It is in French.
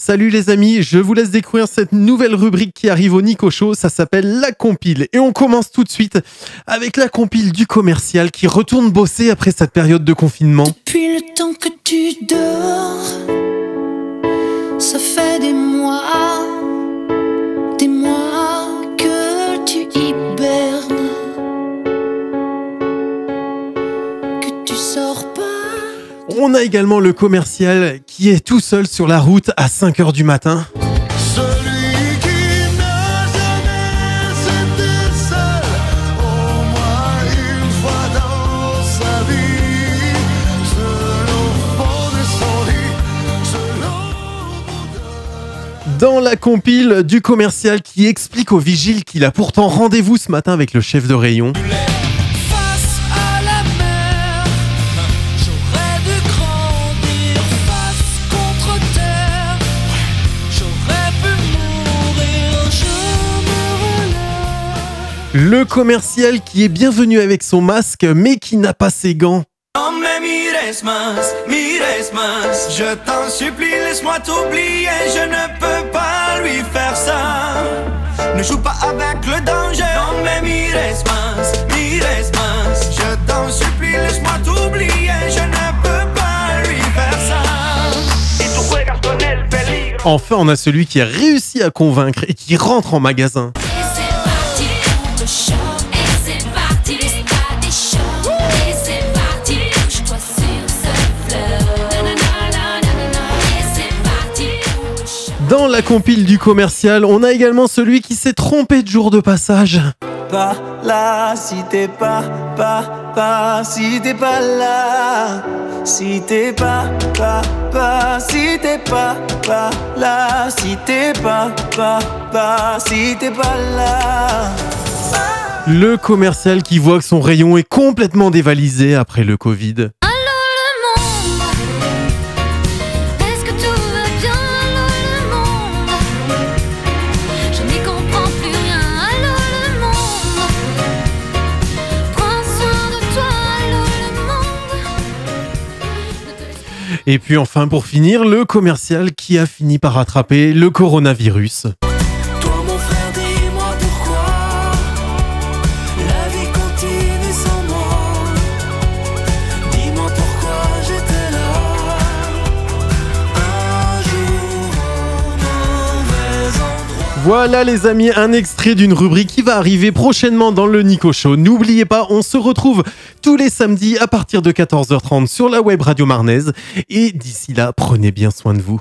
Salut les amis, je vous laisse découvrir cette nouvelle rubrique qui arrive au Nico Show, ça s'appelle La Compile. Et on commence tout de suite avec la compile du commercial qui retourne bosser après cette période de confinement. Depuis le temps que tu dors, ça fait des mois, On a également le commercial qui est tout seul sur la route à 5h du matin. Celui qui n'a jamais été seul, au moins une fois dans sa vie, seul au fond de son lit, seul au bout de Dans la compile du commercial qui explique au vigile qu'il a pourtant rendez-vous ce matin avec le chef de rayon. Le commercial qui est bienvenu avec son masque mais qui n'a pas ses gants. Mais mires más, mires más Je t'en supplie, laisse-moi t'oublier. Je ne peux pas lui faire ça. Ne joue pas avec le danger. Mais mires más, mires más Je t'en supplie, laisse-moi t'oublier. Je ne peux pas lui faire ça. Y tú juegas con el peligro Enfin, on a celui qui a réussi à convaincre et qui rentre en magasin. Dans la compile du commercial, on a également celui qui s'est trompé de jour de passage. Pas là, si t'es pas, pas, pas Si t'es pas là Si t'es pas, pas, pas Si t'es pas, pas là Si t'es pas, pas, pas Si t'es pas là Le commercial qui voit que son rayon est complètement dévalisé après le Covid. Et puis enfin, pour finir, le commercial qui a fini par attraper le coronavirus. Voilà les amis, un extrait d'une rubrique qui va arriver prochainement dans le Nico Show. N'oubliez pas, on se retrouve tous les samedis à partir de 14h30 sur la web radio marnaise. Et d'ici là, prenez bien soin de vous.